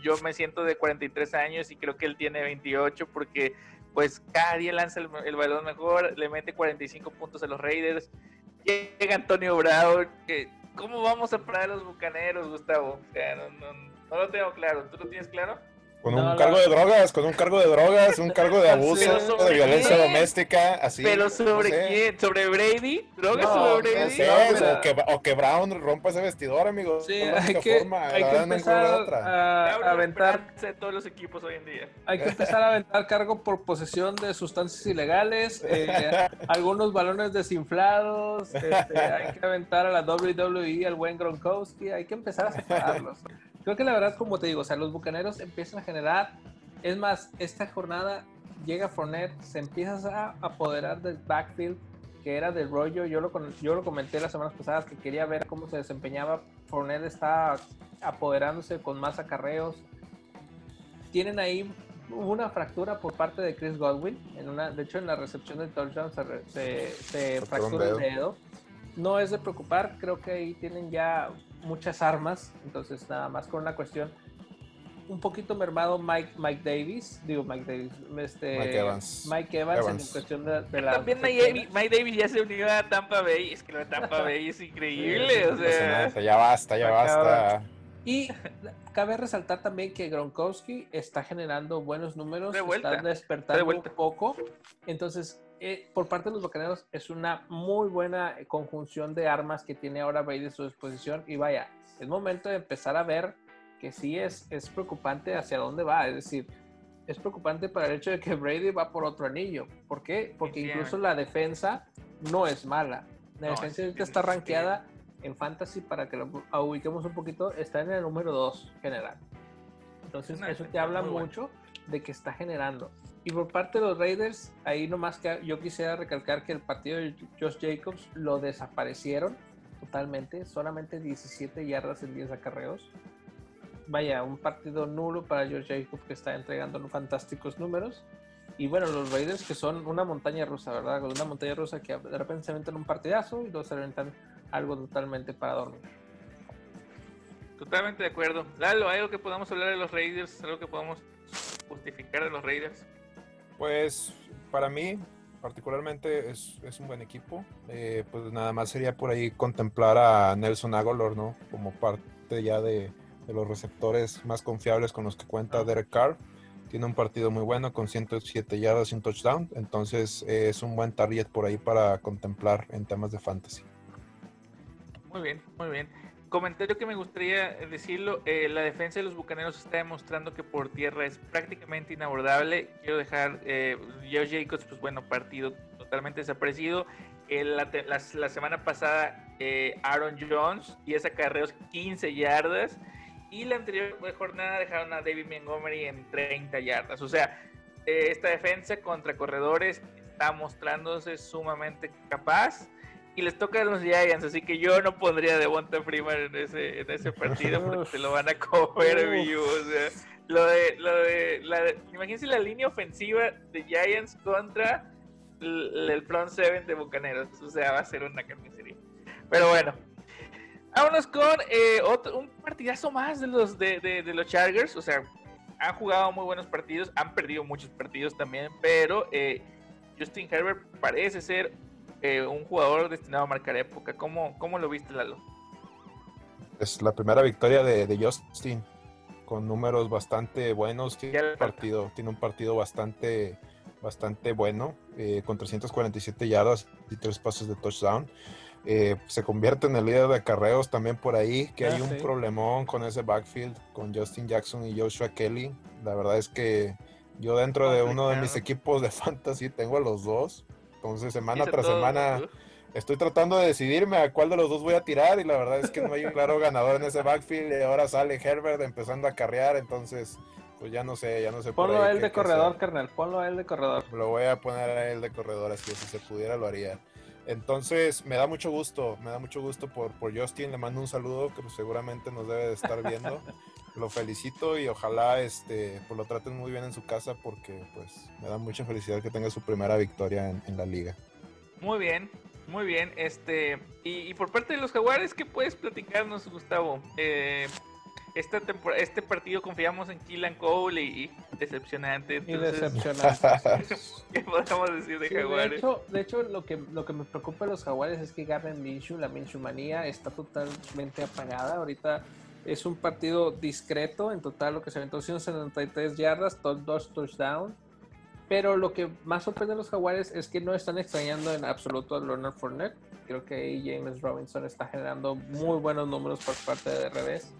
yo me siento de 43 años y creo que él tiene 28 porque pues cada día lanza el, balón mejor, le mete 45 puntos a los Raiders. Llega Antonio Brown. ¿Cómo vamos a parar los bucaneros, Gustavo? O sea, no, no lo tengo claro. ¿Tú lo tienes claro? Con un cargo de drogas, con un cargo de drogas, un cargo de abuso, de violencia doméstica, así. ¿Pero sobre quién? ¿Sobre Brady? ¿Drogas sobre Brady? o, que, o, que, Brown rompa ese vestidor, amigo. Sí, hay que, hay que empezar a, aventar... todos los equipos hoy en día. Hay que empezar a aventar cargo por posesión de sustancias ilegales, eh, algunos balones desinflados, este, hay que aventar a la WWE, al buen Gronkowski, hay que empezar a separarlos. Creo que la verdad, como te digo, o sea, los bucaneros empiezan a generar. Es más, esta jornada llega Fournette, se empieza a apoderar del backfield que era del rollo. Yo lo, yo lo comenté las semanas pasadas que quería ver cómo se desempeñaba. Fournette está apoderándose con más acarreos. Tienen ahí una fractura por parte de Chris Godwin. En una, de hecho, en la recepción del touchdown se, se, fractura el dedo. No es de preocupar, creo que ahí tienen ya muchas armas, entonces nada más con una cuestión un poquito mermado Mike, Mike Davis, digo Mike Davis, este, Mike Evans, Mike Evans, en cuestión de, la... También Mike, Davis ya se unió a Tampa Bay, es que lo de Tampa Bay es increíble, o sea... Ya basta, ya basta. Y cabe resaltar también que Gronkowski está generando buenos números, está despertando un poco, entonces eh, por parte de los Bucaneros es una muy buena conjunción de armas que tiene ahora Brady a su disposición. Y vaya, es momento de empezar a ver que sí es, es preocupante hacia dónde va. Es decir, es preocupante para el hecho de que Brady va por otro anillo. ¿Por qué? Porque incluso la defensa no es mala. La defensa ahorita está rankeada en Fantasy, para que lo ubiquemos un poquito, está en el número 2 general. Entonces, eso te habla mucho de que está generando. Y por parte de los Raiders, ahí nomás que yo quisiera recalcar que el partido de Josh Jacobs lo desaparecieron totalmente, solamente 17 yardas en 10 acarreos. Vaya, un partido nulo para Josh Jacobs que está entregando fantásticos números. Y bueno, los Raiders que son una montaña rusa, ¿verdad? Una montaña rusa que de repente se aventan un partidazo y luego se aventan algo totalmente para dormir. Totalmente de acuerdo. Lalo, ¿hay algo que podamos hablar de los Raiders? ¿Algo que podamos justificar de los Raiders? Pues para mí, particularmente, es, un buen equipo. Eh, pues nada más sería por ahí contemplar a Nelson Aguilar, ¿no? Como parte ya de, los receptores más confiables con los que cuenta Derek Carr. Tiene un partido muy bueno con 107 yardas y un touchdown. Entonces eh, es un buen target por ahí para contemplar en temas de fantasy. Muy bien, muy bien comentario que me gustaría decirlo, eh, la defensa de los Bucaneros está demostrando que por tierra es prácticamente inabordable. Quiero dejar, eh, Joe Jacobs, pues bueno, partido totalmente desaparecido. la, la, semana pasada eh, Aaron Jones y esa acarreos 15 yardas. Y la anterior jornada dejaron a David Montgomery en 30 yardas. O sea, eh, esta defensa contra corredores está mostrándose sumamente capaz y les toca a los Giants, así que yo no pondría de Bonta Freeman en ese, en ese partido porque se lo van a comer vivo. O sea, lo de, lo de, la, imagínense la línea ofensiva de Giants contra el, front seven de Bucaneros. O sea, va a ser una carnicería. Pero bueno, vámonos con eh, otro, un partidazo más de los, de, de, de, los Chargers. O sea, han jugado muy buenos partidos, han perdido muchos partidos también, pero eh, Justin Herbert parece ser eh, un jugador destinado a marcar época. ¿Cómo, cómo lo viste, Lalo? Es la primera victoria de, Justin, con números bastante buenos. Tiene un partido, tiene un partido bastante, bastante bueno, eh, con 347 yardas y tres pasos de touchdown. Eh, se convierte en el líder de carreos también por ahí, que hay ah, un problemón con ese backfield, con Justin Jackson y Joshua Kelly. La verdad es que yo dentro de uno de mis equipos de fantasy tengo a los dos Entonces, semana tras semana estoy tratando de decidirme a cuál de los dos voy a tirar y la verdad es que no hay un claro ganador en ese backfield y ahora sale Herbert empezando a carrear, entonces pues ya no sé, ya no sé. Ponlo a él de corredor, carnal, ponlo a él de corredor. Lo voy a poner a él de corredor, así que si se pudiera lo haría. Entonces, me da mucho gusto, me da mucho gusto por, por Justin, le mando un saludo que pues, seguramente nos debe de estar viendo. lo felicito y ojalá este, pues, lo traten muy bien en su casa porque pues me da mucha felicidad que tenga su primera victoria en, la liga. Muy bien, muy bien. Este, y, por parte de los jaguares, ¿qué puedes platicarnos, Gustavo? Eh, esta este partido confiamos en Killan Cole y, decepcionante. y decepcionante. ¿Qué podemos decir de Jaguares? De hecho, de hecho, lo, que, lo que me preocupa de los Jaguares es que Garden Minshew, la Minshew manía, está totalmente apagada. Ahorita es un partido discreto. En total, lo que se aventó 173 yardas, dos touchdowns. Pero lo que más sorprende a los Jaguares es que no están extrañando en absoluto a Leonard Fournette. Creo que ahí James Robinson está generando muy buenos números por parte de revés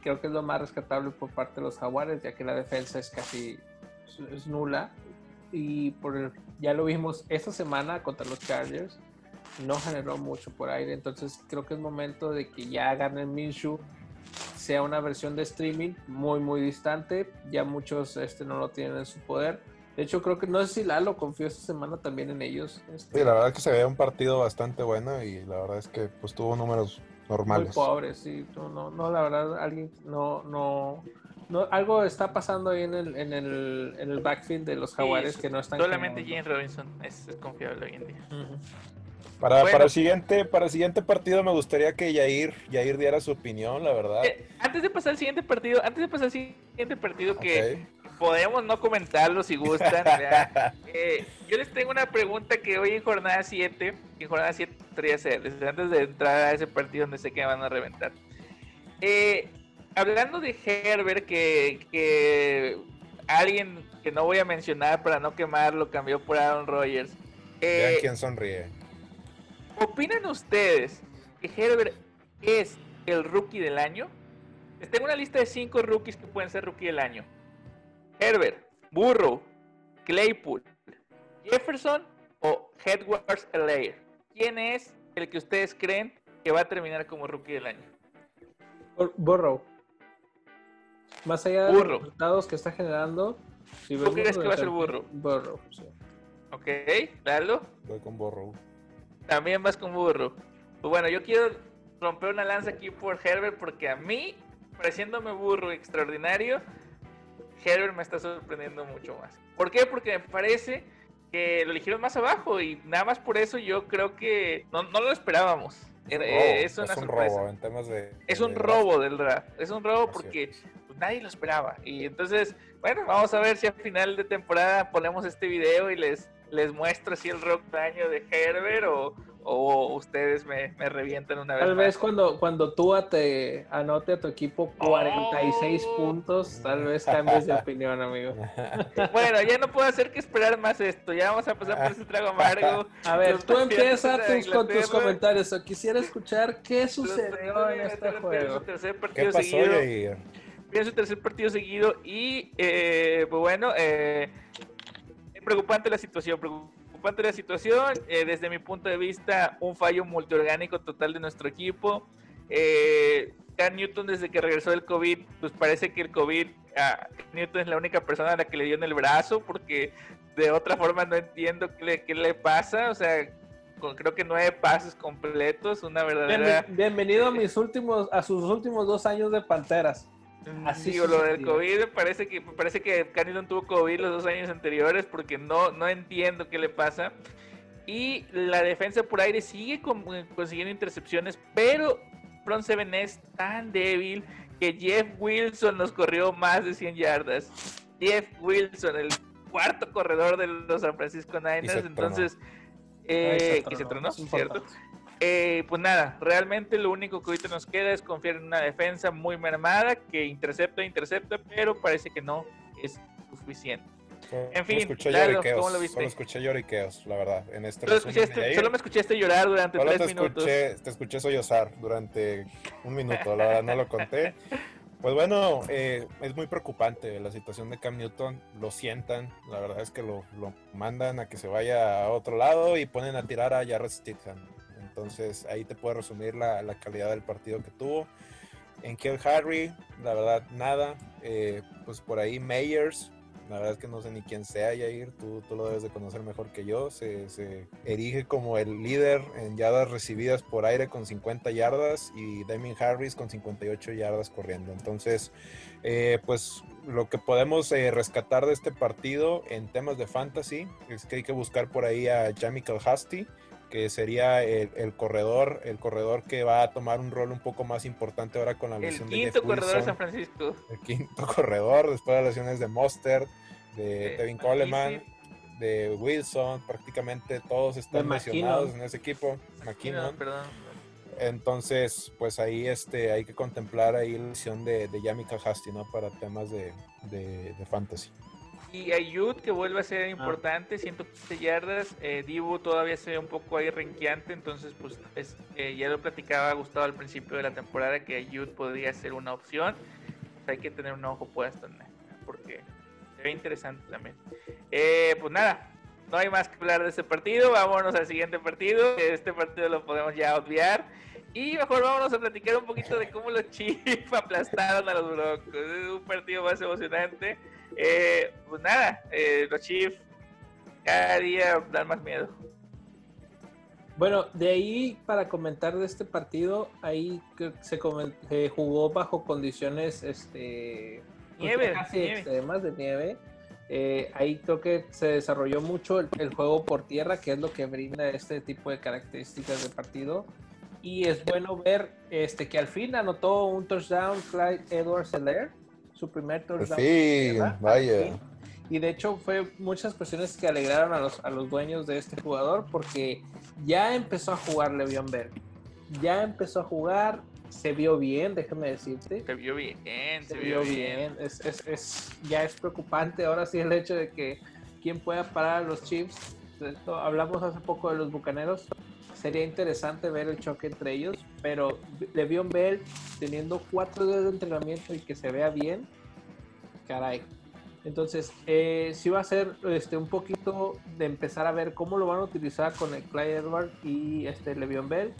creo que es lo más rescatable por parte de los Jaguares, ya que la defensa es casi es nula. Y por ya lo vimos esta semana contra los Chargers, no generó mucho por aire. Entonces creo que es momento de que ya gane Minshew sea una versión de streaming muy, muy distante. Ya muchos este, no lo tienen en su poder. De hecho, creo que no sé si Lalo confió esta semana también en ellos. Este. Sí, la verdad es que se veía un partido bastante bueno y la verdad es que pues tuvo números normales. Muy pobres, sí. No, no, la verdad, alguien, no, no, no, algo está pasando ahí en el, en el, en el backfield de los jaguares que no están. Solamente James Robinson es, confiable hoy en día. Para, para, el siguiente, para el siguiente partido me gustaría que Yair, Yair diera su opinión, la verdad. Eh, antes de pasar al siguiente partido, antes de pasar al siguiente partido que podemos no comentarlo si gustan. Eh, yo les tengo una pregunta que hoy en jornada 7, en jornada 7 ser, desde antes de entrar a ese partido donde sé que van a reventar. Eh, hablando de Herbert, que, que, alguien que no voy a mencionar para no quemarlo cambió por Aaron Rodgers. Eh, Vean quién sonríe. ¿Opinan ustedes que Herbert es el rookie del año? Les tengo una lista de 5 rookies que pueden ser rookie del año. Herbert, Burrow, Claypool, Jefferson o Edwards Elair. ¿Quién es el que ustedes creen que va a terminar como rookie del año? Burrow. Más allá de los resultados que está generando. Si ¿Tú crees que va a ser Burrow? Burrow, sí. Ok, dalo. Voy con Burrow. También vas con Burrow. Pues bueno, yo quiero romper una lanza aquí por Herbert porque a mí, pareciéndome burro extraordinario, Herbert me está sorprendiendo mucho más. ¿Por qué? Porque me parece que lo eligieron más abajo y nada más por eso yo creo que no, lo esperábamos. es, una un robo en temas de... Es un robo del draft. Es un robo porque pues, nadie lo esperaba. Y entonces, bueno, vamos a ver si al final de temporada ponemos este video y les, les muestro si el rock daño de Herbert o, o ustedes me, me revientan una vez. Tal vez cuando, cuando tú te anote a tu equipo 46 puntos, tal vez cambies de opinión, amigo. Bueno, ya no puedo hacer que esperar más esto. Ya vamos a pasar por ese trago amargo. A ver, tú empiezas con tus comentarios. O quisiera escuchar qué sucedió en este juego. ¿Qué pasó, seguido. tercer partido seguido y, eh, pues bueno, eh, preocupante la situación. Preocupante la situación. Eh, desde mi punto de vista, un fallo multiorgánico total de nuestro equipo. Eh, Cam Newton, desde que regresó del COVID, pues parece que el COVID, a Newton es la única persona a la que le dio en el brazo, porque de otra forma no entiendo qué le, qué le pasa. O sea, con, creo que nueve pases completos, una verdadera. bienvenido a mis últimos, a sus últimos dos años de Panteras. Así o lo del COVID, parece que parece que Canidon tuvo COVID los dos años anteriores porque no, no entiendo qué le pasa. Y la defensa por aire sigue consiguiendo intercepciones, pero Front Seven es tan débil que Jeff Wilson nos corrió más de 100 yardas. Jeff Wilson, el cuarto corredor de los San Francisco Niners, entonces... Eh, y se tronó, ¿cierto? Eh, pues nada, realmente lo único que ahorita nos queda es confiar en una defensa muy mermada que intercepta, intercepta, pero parece que no es suficiente. En fin, claro, ¿cómo lo viste? Solo escuché lloriqueos, la verdad. En este solo, escuchaste, solo me escuchaste llorar durante tres te minutos. Escuché, te escuché sollozar durante un minuto, la verdad no lo conté. Pues bueno, eh, es muy preocupante la situación de Cam Newton. Lo sientan, la verdad es que lo, mandan a que se vaya a otro lado y ponen a tirar a Jarrett Stidham. Entonces ahí te puede resumir la, calidad del partido que tuvo. En Kill Harry, la verdad, nada. Eh, pues por ahí Meyers, la verdad es que no sé ni quién sea, Yair. Tú, tú lo debes de conocer mejor que yo. Se, se, erige como el líder en yardas recibidas por aire con 50 yardas y Damien Harris con 58 yardas corriendo. Entonces, eh, pues lo que podemos eh, rescatar de este partido en temas de fantasy es que hay que buscar por ahí a Jamichael Hasty que sería el, corredor, el corredor que va a tomar un rol un poco más importante ahora con la lesión de El quinto corredor de San Francisco. El quinto corredor, después de las lesiones de Monster, de Tevin Coleman, de Wilson, prácticamente todos están mencionados en ese equipo. McKinnon. Entonces, pues ahí este, hay que contemplar ahí la lesión de, de Yami Hasty, ¿no? Para temas de, de, de fantasy. Y Ayud que vuelve a ser ah. importante, 115 yardas. Eh, Dibu todavía se ve un poco ahí renqueante, entonces pues eh, ya lo platicaba Gustavo al principio de la temporada que Ayud podría ser una opción. Pues, hay que tener un ojo puesto en porque se ve interesante también. Eh, pues nada, no hay más que hablar de este partido. Vámonos al siguiente partido. Este partido lo podemos ya obviar. Y mejor vámonos a platicar un poquito de cómo los Chiefs aplastaron a los Broncos. Es un partido más emocionante. Eh, pues nada, eh, los Chiefs cada día dan más miedo. Bueno, de ahí para comentar de este partido, ahí se, jugó bajo condiciones este, nieve, casi extremas de nieve. Eh, ahí creo que se desarrolló mucho el, juego por tierra, que es lo que brinda este tipo de características de partido. Y es bueno ver este, que al fin anotó un touchdown Clyde Edwards Heller su primer touchdown. Sí, vaya. Y de hecho fue muchas cuestiones que alegraron a los, a los dueños de este jugador porque ya empezó a jugar Le'Veon Bell. Ya empezó a jugar, se vio bien, déjame decirte. Se vio bien, se, vio, bien. Es, es, es, ya es preocupante ahora sí el hecho de que quién pueda parar a los Chiefs. hablamos hace poco de los Bucaneros sería interesante ver el choque entre ellos, pero Le'Veon Bell teniendo cuatro días de entrenamiento y que se vea bien, caray. Entonces, eh, sí va a ser este, un poquito de empezar a ver cómo lo van a utilizar con el Clyde Edward y este Le'Veon Bell.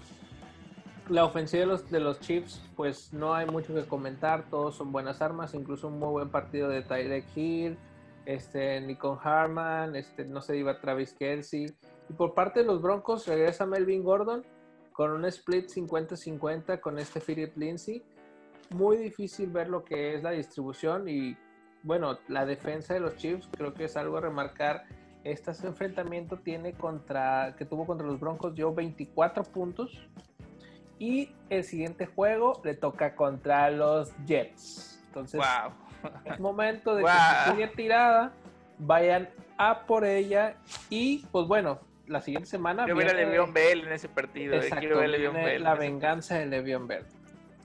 La ofensiva de los, de los Chiefs, pues no hay mucho que comentar, todos son buenas armas, incluso un muy buen partido de Tyreek Hill, este, Nikon Harman, este, no se iba Travis Kelsey. Y por parte de los Broncos regresa Melvin Gordon con un split 50-50 con este Philip Lindsay. Muy difícil ver lo que es la distribución y bueno, la defensa de los Chiefs creo que es algo a remarcar. Este enfrentamiento tiene contra, que tuvo contra los Broncos dio 24 puntos. Y el siguiente juego le toca contra los Jets. Entonces, es momento de que se tirada, vayan a por ella. Y pues bueno, la siguiente semana. Quiero ver a Le'Veon Bell en ese partido. Eh, quiero ver a Bell la venganza de Le'Veon Bell.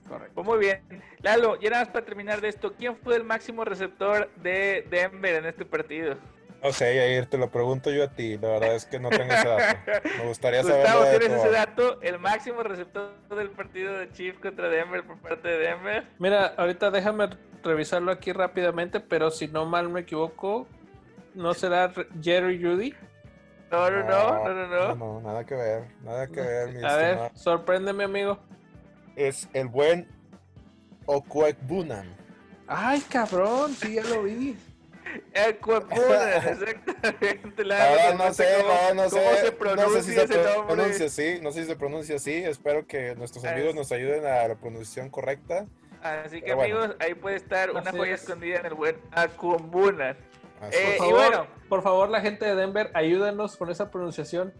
Correcto. Pues muy bien. Lalo, ya nada más para terminar de esto, ¿quién fue el máximo receptor de Denver en este partido? No sé, Yair, te lo pregunto yo a ti. La verdad es que no tengo ese dato. Me gustaría saber. Gustavo, ¿tienes ese dato? ¿El máximo receptor del partido de Chiefs contra Denver por parte de Denver? Mira, ahorita déjame revisarlo aquí rápidamente, pero si no mal me equivoco, ¿no será Jerry Judy? No, no, no, no, no, no. nada que ver, nada que ver, mi A ver, sorpréndeme, amigo. Es el buen Bunan. Ay, cabrón, sí, ya lo vi. Bunan, exactamente. La, no, sé, no, no sé, cómo se pronuncia no sé si se pronuncia así, no sé si se pronuncia así. Espero que nuestros amigos nos ayuden a la pronunciación correcta. Así que, amigos, ahí puede estar una joya escondida en el buen Bunan. Eh, por, favor, por favor, la gente de Denver, ayúdenos con esa pronunciación.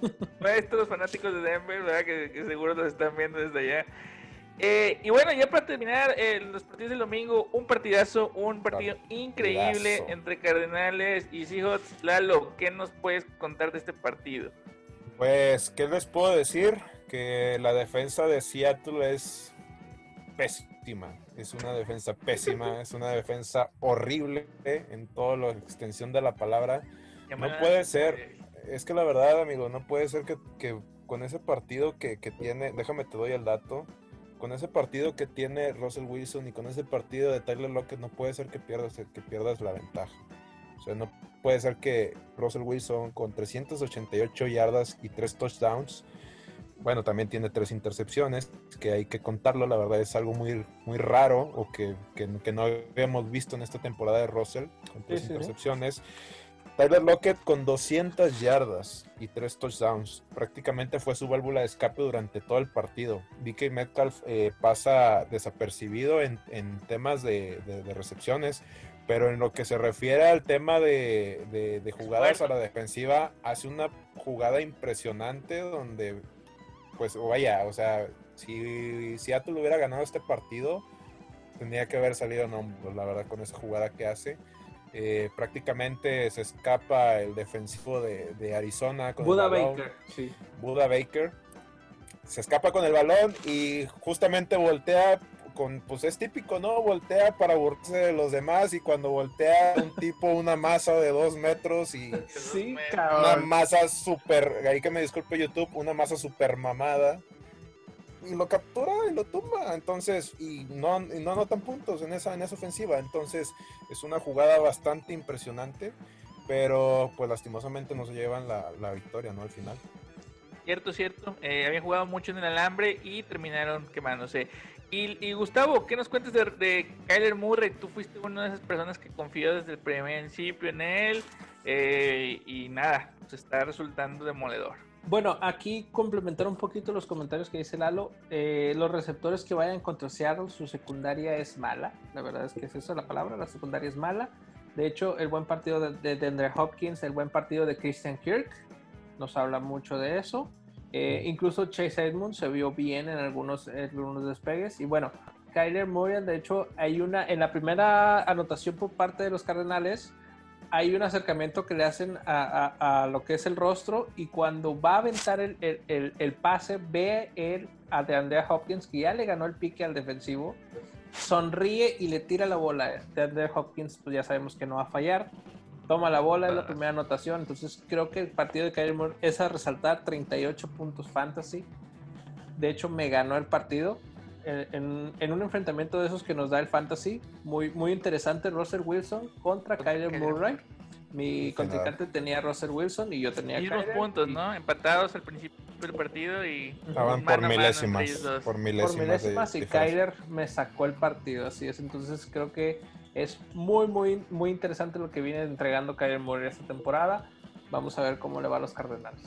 Estos fanáticos de Denver, ¿verdad? Que, seguro nos están viendo desde allá. Eh, y bueno, ya para terminar eh, los partidos del domingo, un partidazo, un partido increíble entre Cardenales y Seahawks. Lalo, ¿qué nos puedes contar de este partido? Pues, ¿qué les puedo decir? Que la defensa de Seattle es pésima es una defensa pésima, es una defensa horrible en toda la extensión de la palabra. No puede ser, es que la verdad, amigo, no puede ser que, con ese partido que, tiene, déjame te doy el dato, con ese partido que tiene Russell Wilson y con ese partido de Tyler Lockett no puede ser que pierdas, que pierdas la ventaja. O sea, no puede ser que Russell Wilson con 388 yardas y 3 touchdowns, bueno, también tiene 3 intercepciones, que hay que contarlo, la verdad es algo muy, muy raro o que, no habíamos visto en esta temporada de Russell, con 3 intercepciones. Tyler Lockett con 200 yardas y 3 touchdowns. Prácticamente fue su válvula de escape durante todo el partido. DK Metcalf eh, pasa desapercibido en, temas de, recepciones, pero en lo que se refiere al tema de, jugadas a la defensiva, hace una jugada impresionante donde, pues vaya, o sea, si Seattle hubiera ganado este partido, tendría que haber salido no, la verdad, con esa jugada que hace. Eh, prácticamente se escapa el defensivo de, Arizona. Con Buda Baker, sí. Buda Baker. Se escapa con el balón y justamente voltea con, pues es típico, ¿no? Voltea para burlarse de los demás y cuando voltea un tipo, una masa de dos metros y sí, una masa súper, ahí que me disculpe YouTube, una masa súper mamada y lo captura y lo tumba. Entonces, y no, no anotan puntos en esa, en esa ofensiva. Entonces, es una jugada bastante impresionante, pero pues lastimosamente no se llevan la, la victoria, ¿no? Al final. Cierto, cierto. Eh, habían jugado mucho en el alambre y terminaron quemándose. Y, y Gustavo, ¿qué nos cuentas de, de, Kyler Murray? Tú fuiste una de esas personas que confió desde el principio en él. Eh, y nada, pues está resultando demoledor. Bueno, aquí complementar un poquito los comentarios que dice Lalo. Eh, los receptores que vayan contra Seattle, su secundaria es mala. La verdad es que es esa la palabra, la secundaria es mala. De hecho, el buen partido de, de, Hopkins, el buen partido de Christian Kirk, nos habla mucho de eso. Eh, incluso Chase Edmonds se vio bien en algunos, algunos despegues. Y bueno, Kyler Murray, de hecho, hay una, en la primera anotación por parte de los Cardenales, hay un acercamiento que le hacen a, lo que es el rostro y cuando va a aventar el, pase, ve él a DeAndre Hopkins que ya le ganó el pique al defensivo, sonríe y le tira la bola. DeAndre Hopkins, pues ya sabemos que no va a fallar. Toma la bola, es la primera anotación. Entonces creo que el partido de Kyler Moore es a resaltar 38 puntos fantasy. De hecho, me ganó el partido. En, un enfrentamiento de esos que nos da el fantasy, muy, muy interesante, Russell Wilson contra Kyler Murray. Mi contrincante tenía Russell Wilson y yo tenía y Kyler. puntos, ¿no? Empatados al principio del partido y... Estaban por milésimas, por milésimas. y Kyler me sacó el partido, así es. Entonces creo que es muy, muy, muy interesante lo que viene entregando Kyler Murray esta temporada. Vamos a ver cómo le va a los Cardenales.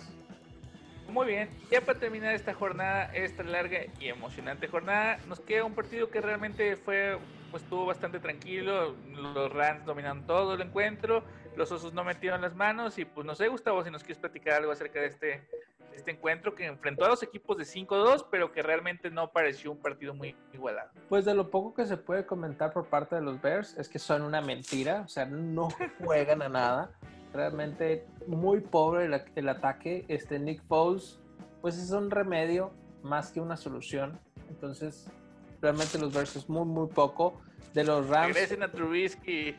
Muy bien, ya para terminar esta jornada, esta larga y emocionante jornada, nos queda un partido que realmente fue, pues estuvo bastante tranquilo, los Rams dominaron todo el encuentro, los Osos no metieron las manos y pues no sé Gustavo si nos quieres platicar algo acerca de este, este encuentro que enfrentó a los equipos de 5-2, pero que realmente no pareció un partido muy igualado. Pues de lo poco que se puede comentar por parte de los Bears es que son una mentira, o sea, no juegan a nada realmente muy pobre el, ataque. Este Nick Foles, pues es un remedio más que una solución. Entonces, realmente los versos muy, muy poco. De los Rams. Regresen a Trubisky.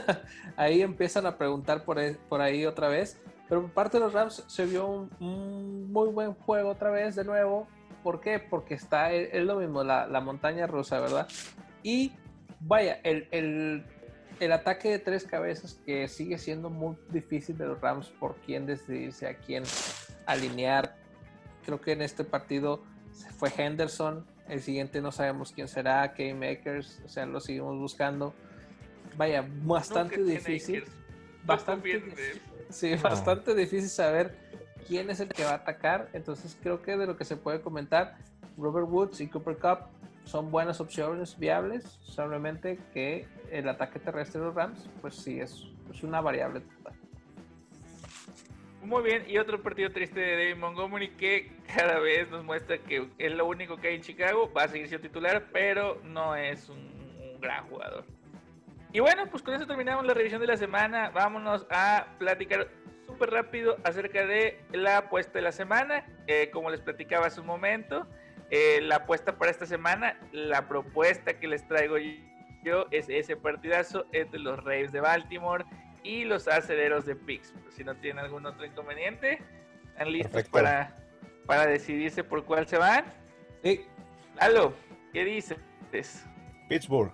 ahí empiezan a preguntar por, e, por ahí otra vez. Pero por parte de los Rams se vio un, muy buen juego otra vez de nuevo. ¿Por qué? Porque está, es lo mismo, la, la montaña rusa, ¿verdad? Y vaya, el, el el ataque de tres cabezas que sigue siendo muy difícil de los Rams por quién decidirse, a quién alinear. Creo que en este partido fue Henderson, el siguiente no sabemos quién será, K-Makers, o sea, lo seguimos buscando. Vaya, bastante difícil. Bastante, sí, bastante difícil saber quién es el que va a atacar. Entonces creo que de lo que se puede comentar, Robert Woods y Cooper Cup son buenas opciones viables, solamente que el ataque terrestre de los Rams, pues sí, es, es una variable total. Muy bien, y otro partido triste de David Montgomery que cada vez nos muestra que es lo único que hay en Chicago, va a seguir siendo titular, pero no es un, gran jugador. Y bueno, pues con eso terminamos la revisión de la semana. Vámonos a platicar súper rápido acerca de la apuesta de la semana. Eh, como les platicaba hace un momento, eh, la apuesta para esta semana, la propuesta que les traigo yo es ese partidazo entre los Raves de Baltimore y los aceleros de Pittsburgh. Si no tienen algún otro inconveniente, están listos para, para decidirse por cuál se van. Sí. Lalo, ¿qué dices? Pittsburgh.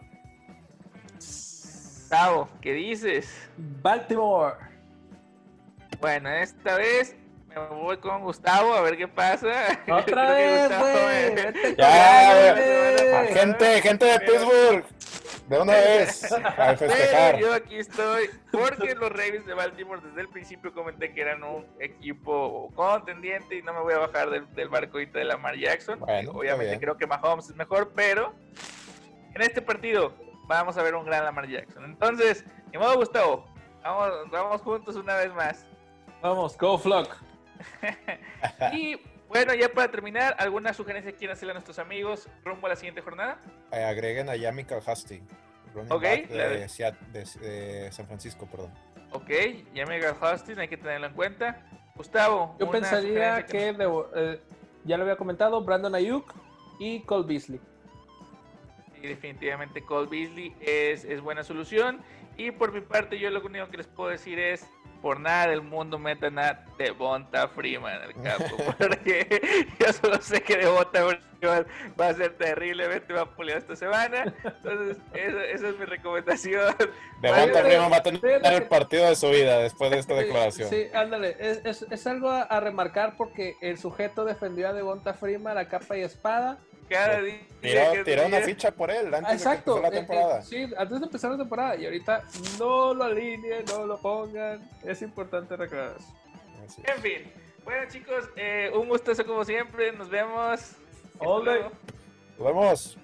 Gustavo, ¿qué dices? Baltimore. Bueno, esta vez me voy con Gustavo a ver qué pasa. Otra vez, güey. Ya, gente, gente de Pittsburgh. De una vez, a festejar. yo aquí estoy porque los Ravens de Baltimore desde el principio comenté que eran un equipo contendiente y no me voy a bajar del, del barcoito de Lamar Jackson. Obviamente creo que Mahomes es mejor, pero en este partido vamos a ver un gran Lamar Jackson. Entonces, ni modo Gustavo, vamos, vamos juntos una vez más. Vamos, go Flock. y bueno, ya para terminar, ¿alguna sugerencia quieren hacerle a nuestros amigos rumbo a la siguiente jornada? Eh, agreguen a Yami Calhasti, Ok, de, de, San Francisco, perdón. Ok, Yami Calhasti, hay que tenerlo en cuenta. Gustavo. Yo pensaría que, eh, ya lo había comentado, Brandon Ayuk y Cole Beasley. Y definitivamente Cole Beasley es, es buena solución. Y por mi parte, yo lo único que les puedo decir es por nada del mundo metan a Devonta Freeman en el campo. Porque yo solo sé que Devonta Freeman va a ser terriblemente vapuleado esta semana. Entonces, esa, es mi recomendación. Devonta Freeman va a tener el partido de su vida después de esta declaración. Sí, ándale. Es, es, algo a, remarcar porque el sujeto defendió a Devonta Freeman a capa y espada cada día. Tiró, una ficha por él antes Exacto, de la eh, eh, temporada. sí, antes de empezar la temporada. Y ahorita no lo alineen, no lo pongan. Es importante recordar En fin. Bueno, chicos, eh, un gustazo como siempre. Nos vemos. All Nos vemos.